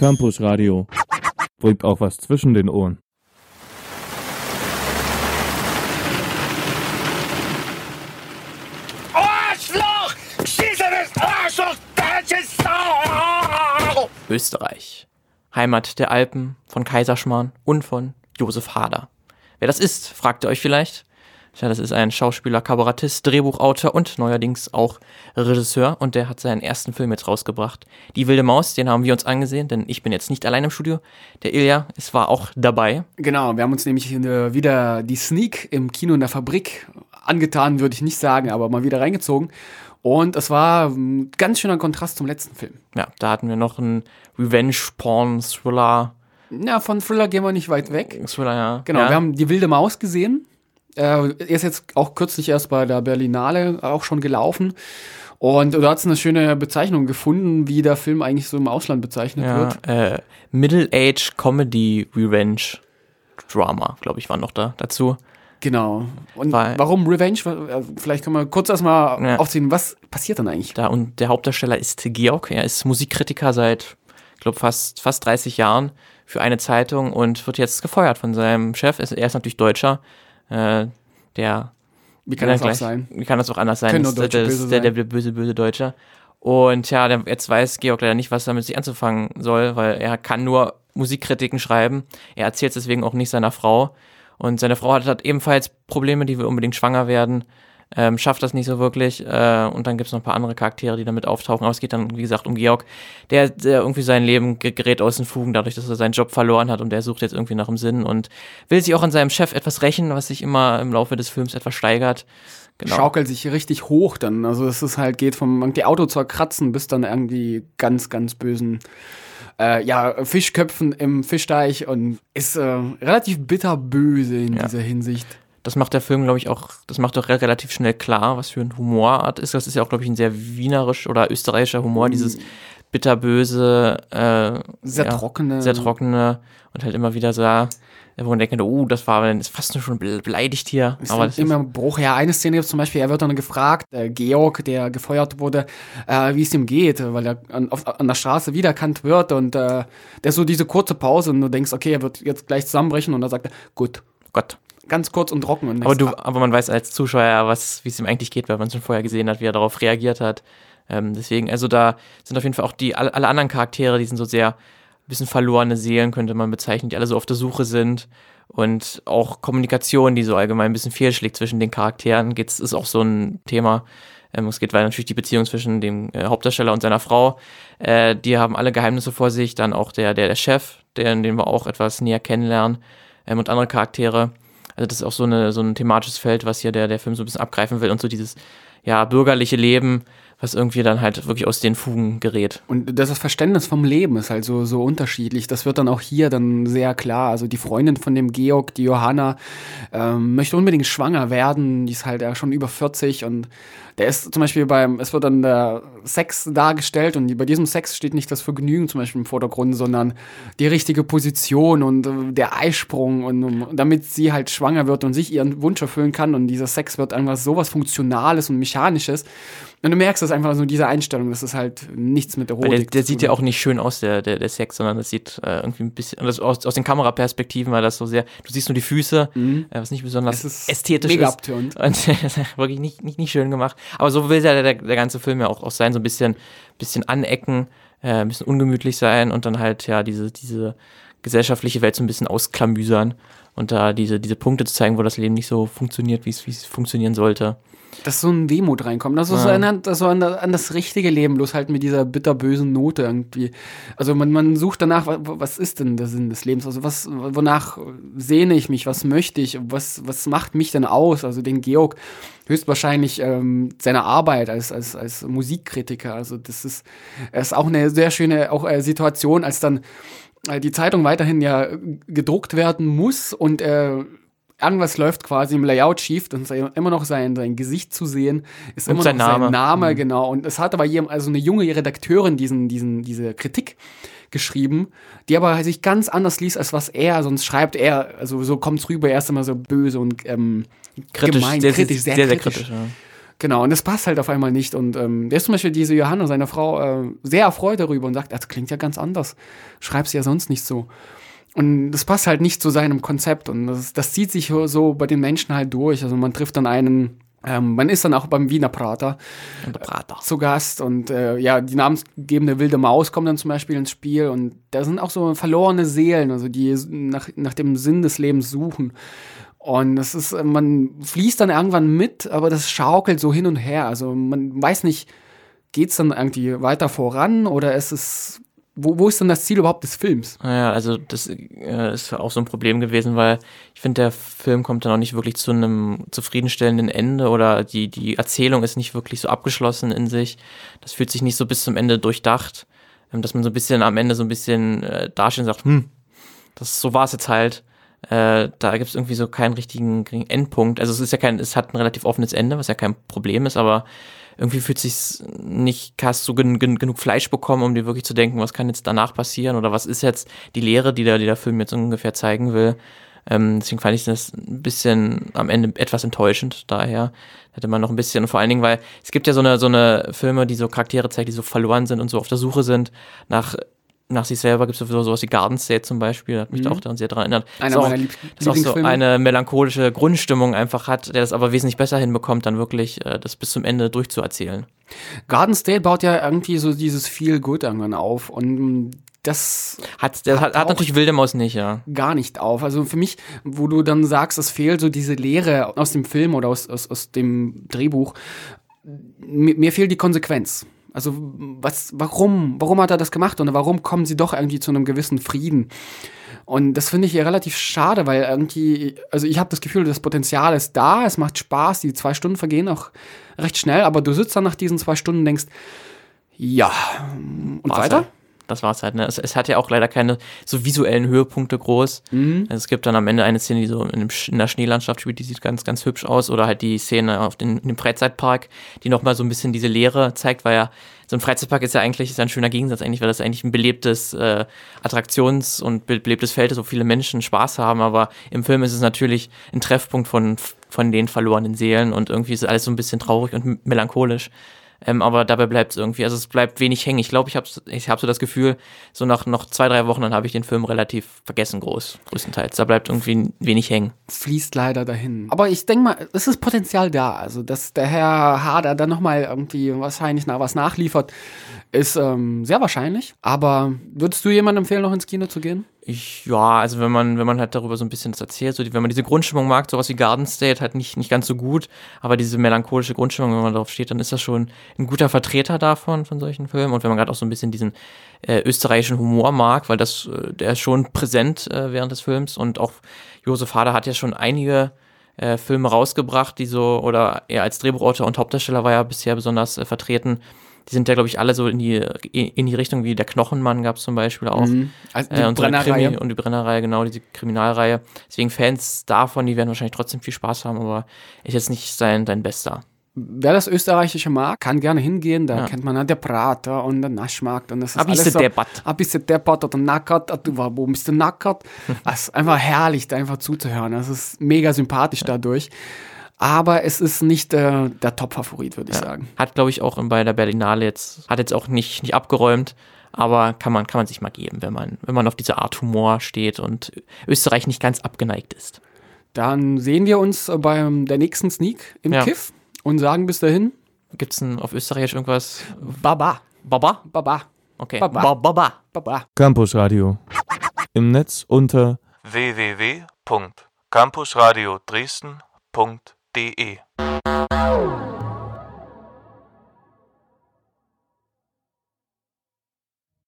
Campus Radio. Bringt auch was zwischen den Ohren. Arschloch! Schießenes Arschloch! Deutsches Sau! Österreich. Heimat der Alpen, von Kaiserschmarrn und von Josef Hader. Wer das ist, fragt ihr euch vielleicht. Tja, das ist ein Schauspieler, Kabarettist, Drehbuchautor und neuerdings auch Regisseur. Und der hat seinen ersten Film jetzt rausgebracht. Die wilde Maus, den haben wir uns angesehen, denn ich bin jetzt nicht allein im Studio. Der Ilja, es war auch dabei. Genau, wir haben uns nämlich äh, wieder die Sneak im Kino in der Fabrik angetan, würde ich nicht sagen, aber mal wieder reingezogen. Und es war ein ganz schöner Kontrast zum letzten Film. Ja, da hatten wir noch einen Revenge-Porn-Thriller. Ja, von Thriller gehen wir nicht weit weg. Thriller, ja. Genau, ja. wir haben die wilde Maus gesehen. Äh, er ist jetzt auch kürzlich erst bei der Berlinale auch schon gelaufen. Und du hast eine schöne Bezeichnung gefunden, wie der Film eigentlich so im Ausland bezeichnet wird. ja, äh, Middle-Age Comedy Revenge Drama, glaube ich, war noch da dazu. Genau. Und Weil- warum Revenge? Äh, Vielleicht können wir kurz erstmal Ja. aufziehen, was passiert dann eigentlich? Da und der Hauptdarsteller ist Georg. Er ist Musikkritiker seit, ich glaube, fast, fast 30 Jahren für eine Zeitung und wird jetzt gefeuert von seinem Chef. Er ist natürlich Deutscher. Äh, der Wie kann Ja, das auch gleich. sein? Wie kann das auch anders sein? Das das ist böse der, sein. der böse, böse Deutsche. Und ja, jetzt weiß Georg leider nicht, was damit sich anzufangen soll, weil er kann nur Musikkritiken schreiben. Er erzählt es deswegen auch nicht seiner Frau. Und seine Frau hat, hat ebenfalls Probleme, die will unbedingt schwanger werden. Ähm, schafft das nicht so wirklich. Äh, und dann gibt es noch ein paar andere Charaktere, die damit auftauchen. Aber es geht dann, wie gesagt, um Georg, der, der irgendwie sein Leben ge- gerät aus den Fugen, dadurch, dass er seinen Job verloren hat und der sucht jetzt irgendwie nach dem Sinn und will sich auch an seinem Chef etwas rächen, was sich immer im Laufe des Films etwas steigert. Genau. Schaukelt sich richtig hoch dann. Also es ist halt, geht vom irgendwie Auto zerkratzen bis dann irgendwie ganz, ganz bösen äh, ja, Fischköpfen im Fischteich und ist äh, relativ bitterböse in Ja. dieser Hinsicht. Das macht der Film, glaube ich, auch, das macht doch re- relativ schnell klar, was für ein Humorart ist. Das ist ja auch, glaube ich, ein sehr wienerisch oder österreichischer Humor, dieses bitterböse, äh. Sehr ja, trockene. sehr trockene und halt immer wieder so, wo man denkt, oh, das war ist fast nur schon be- beleidigt hier. Ist Aber das immer ein Bruch. Ja, eine Szene gibt zum Beispiel, er wird dann gefragt, äh, Georg, der gefeuert wurde, äh, wie es ihm geht, weil er an, auf, an der Straße wiedererkannt wird und äh, der so diese kurze Pause und du denkst, okay, er wird jetzt gleich zusammenbrechen und dann sagt er, gut, ist, Gott. Ganz kurz und trocken. Und Aber du, aber man weiß als Zuschauer ja, was, wie es ihm eigentlich geht, weil man es schon vorher gesehen hat, wie er darauf reagiert hat. Ähm, deswegen, also da sind auf jeden Fall auch die, alle, alle anderen Charaktere, die sind so sehr ein bisschen verlorene Seelen, könnte man bezeichnen, die alle so auf der Suche sind. Und auch Kommunikation, die so allgemein ein bisschen fehlschlägt zwischen den Charakteren, geht's, ist auch so ein Thema. Ähm, es geht weiter natürlich die Beziehung zwischen dem äh, Hauptdarsteller und seiner Frau. Äh, die haben alle Geheimnisse vor sich. Dann auch der, der, der Chef, der, den wir auch etwas näher kennenlernen. Ähm, und andere Charaktere. Also das ist auch so, eine, so ein thematisches Feld, was hier der, der Film so ein bisschen abgreifen will und so dieses ja, bürgerliche Leben, was irgendwie dann halt wirklich aus den Fugen gerät. Und das Verständnis vom Leben ist halt so, so unterschiedlich. Das wird dann auch hier dann sehr klar. Also die Freundin von dem Georg, die Johanna, ähm, möchte unbedingt schwanger werden. Die ist halt ja schon über 40 und der ist zum Beispiel beim, es wird dann der Sex dargestellt und bei diesem Sex steht nicht das Vergnügen zum Beispiel im Vordergrund, sondern die richtige Position und äh, der Eisprung und um, damit sie halt schwanger wird und sich ihren Wunsch erfüllen kann und dieser Sex wird einfach sowas Funktionales und Mechanisches. Und du merkst das einfach so, diese Einstellung, das ist halt nichts mit Erotik. Weil der, der sieht ja auch nicht schön aus, der, der, der Sex, sondern das sieht äh, irgendwie ein bisschen, das aus, aus den Kameraperspektiven war das so sehr, du siehst nur die Füße, äh, was nicht besonders Mhm. Es ist ästhetisch mega ist. Und das ist wirklich nicht, nicht, nicht schön gemacht. Aber so will ja der, der ganze Film ja auch, auch sein, so ein bisschen, bisschen anecken, äh, ein bisschen ungemütlich sein und dann halt ja diese, diese gesellschaftliche Welt so ein bisschen ausklamüsern und da diese, diese Punkte zu zeigen, wo das Leben nicht so funktioniert, wie es funktionieren sollte. dass so ein Wehmut reinkommt. Das ist so, Ja. an, das so an, an das richtige Leben, bloß halt mit dieser bitterbösen Note irgendwie. Also man, man sucht danach, wa- was ist denn der Sinn des Lebens? Also was, wonach sehne ich mich? Was möchte ich? Was, was macht mich denn aus? Also den Georg höchstwahrscheinlich ähm, seine Arbeit als, als, als Musikkritiker. Also das ist, ist auch eine sehr schöne auch, äh, Situation, als dann die Zeitung weiterhin ja äh, gedruckt werden muss und äh, irgendwas läuft quasi im Layout schief, dann ist immer noch sein, sein Gesicht zu sehen, ist Und immer sein noch Name. sein Name, Mhm. genau. Und es hat aber jemand, also eine junge Redakteurin diesen, diesen, diese Kritik geschrieben, die aber sich ganz anders liest, als was er sonst schreibt. Er, also so kommt's rüber, er ist immer so böse und ähm, Kritisch, gemein, sehr, kritisch, sehr, sehr, sehr, kritisch. kritisch. ja. Genau, und das passt halt auf einmal nicht. Und ähm, der ist zum Beispiel diese Johanna, seine Frau, äh, sehr erfreut darüber und sagt, das klingt ja ganz anders. Schreibst ja sonst nicht so. Und das passt halt nicht zu seinem Konzept. Und das, das zieht sich so bei den Menschen halt durch. Also man trifft dann einen, ähm, man ist dann auch beim Wiener Prater Prater. zu Gast und äh, ja, die namensgebende wilde Maus kommt dann zum Beispiel ins Spiel und da sind auch so verlorene Seelen, also die nach, nach dem Sinn des Lebens suchen. Und das ist, äh, man fließt dann irgendwann mit, aber das schaukelt so hin und her. Also man weiß nicht, geht's dann irgendwie weiter voran oder ist es, wo, wo ist denn das Ziel überhaupt des Films? Ja, also das äh, ist auch so ein Problem gewesen, weil ich finde, der Film kommt dann auch nicht wirklich zu einem zufriedenstellenden Ende oder die, die Erzählung ist nicht wirklich so abgeschlossen in sich. Das fühlt sich nicht so bis zum Ende durchdacht, ähm, dass man so ein bisschen am Ende so ein bisschen äh, dasteht und sagt, hm, das so war es jetzt halt. Äh, da gibt es irgendwie so keinen richtigen Endpunkt. Also es ist ja kein, es hat ein relativ offenes Ende, was ja kein Problem ist, aber irgendwie fühlt sich nicht, hast du gen, gen, genug Fleisch bekommen, um dir wirklich zu denken, was kann jetzt danach passieren oder was ist jetzt die Lehre, die der, die der Film jetzt ungefähr zeigen will. Ähm, deswegen fand ich das ein bisschen am Ende etwas enttäuschend. Daher hätte man noch ein bisschen, vor allen Dingen, weil es gibt ja so eine, so eine Filme, die so Charaktere zeigen, die so verloren sind und so auf der Suche sind nach nach sich selber gibt es sowieso sowas wie Garden State zum Beispiel, hat mich Mhm. da auch daran sehr daran erinnert. Einer auch- meiner Lieb das auch so eine melancholische Grundstimmung einfach hat, der das aber wesentlich besser hinbekommt, dann wirklich äh, das bis zum Ende durchzuerzählen. Garden State baut ja irgendwie so dieses Feel Good irgendwann auf und das Hat, der hat, hat auch- natürlich Wilde Maus nicht, ja. gar nicht auf. Also für mich, wo du dann sagst, es fehlt so diese Lehre aus dem Film oder aus, aus, aus dem Drehbuch, mir, mir fehlt die Konsequenz. Also was, warum, warum hat er das gemacht und warum kommen sie doch irgendwie zu einem gewissen Frieden? Und das finde ich hier relativ schade, weil irgendwie, also ich habe das Gefühl, das Potenzial ist da, es macht Spaß, die zwei Stunden vergehen auch recht schnell, aber du sitzt dann nach diesen zwei Stunden und denkst, ja, und War's weiter? Das war's halt, ne? Es, es hat ja auch leider keine so visuellen Höhepunkte groß. Mhm. Also es gibt dann am Ende eine Szene, die so in, dem, in der Schneelandschaft spielt, die sieht ganz, ganz hübsch aus. Oder halt die Szene auf den, in dem Freizeitpark, die nochmal so ein bisschen diese Leere zeigt, weil ja so ein Freizeitpark ist ja eigentlich ist ja ein schöner Gegensatz eigentlich, weil das eigentlich ein belebtes äh, Attraktions- und be- belebtes Feld ist, wo viele Menschen Spaß haben. Aber im Film ist es natürlich ein Treffpunkt von, von den verlorenen Seelen und irgendwie ist alles so ein bisschen traurig und melancholisch. Ähm, aber dabei bleibt es irgendwie, also es bleibt wenig hängen. Ich glaube, ich habe ich hab so das Gefühl, so nach noch zwei, drei Wochen, dann habe ich den Film relativ vergessen groß, größtenteils. Da bleibt irgendwie wenig hängen. fließt leider dahin. Aber ich denke mal, es ist Potenzial da. Also, dass der Herr Hader dann nochmal irgendwie wahrscheinlich nach was nachliefert, ist ähm, sehr wahrscheinlich. Aber würdest du jemandem empfehlen, noch ins Kino zu gehen? Ich, ja, also wenn man, wenn man halt darüber so ein bisschen das erzählt, so die, wenn man diese Grundstimmung mag, sowas wie Garden State, halt nicht, nicht ganz so gut, aber diese melancholische Grundstimmung, wenn man darauf steht, dann ist das schon ein guter Vertreter davon, von solchen Filmen. Und wenn man gerade auch so ein bisschen diesen äh, österreichischen Humor mag, weil das, äh, der ist schon präsent äh, während des Films und auch Josef Hader hat ja schon einige äh, Filme rausgebracht, die so, oder er als Drehbuchautor und Hauptdarsteller war ja bisher besonders äh, vertreten. Die sind ja, glaube ich, alle so in die, in die Richtung wie der Knochenmann gab es zum Beispiel auch. Also Äh, und, so eine Krimi und die Brennerreihe, genau, diese Kriminalreihe. Deswegen Fans davon, die werden wahrscheinlich trotzdem viel Spaß haben, aber ist jetzt nicht sein, sein bester. Wer das Österreichische mag, kann gerne hingehen. Da Ja. kennt man ja der Prater und der Naschmarkt. Und das ist Ein bisschen alles so, deppert. Ein bisschen deppert oder nackert. Ah, warum bist du nackert? Es ist einfach herrlich, da einfach zuzuhören. Das ist mega sympathisch dadurch. Aber es ist nicht äh, der Top-Favorit, würde ich sagen. Hat, glaube ich, auch bei der Berlinale jetzt, hat jetzt auch nicht, nicht abgeräumt, aber kann man, kann man sich mal geben, wenn man, wenn man auf diese Art Humor steht und Österreich nicht ganz abgeneigt ist. Dann sehen wir uns äh, beim der nächsten Sneak im Ja. Kiff und sagen bis dahin Gibt's denn auf Österreichisch irgendwas? Baba, Baba? Baba, Okay. Baba. Ba- Baba. Baba. Campus Radio. Im Netz unter www.campusradio Dresden.de www.ecom.de.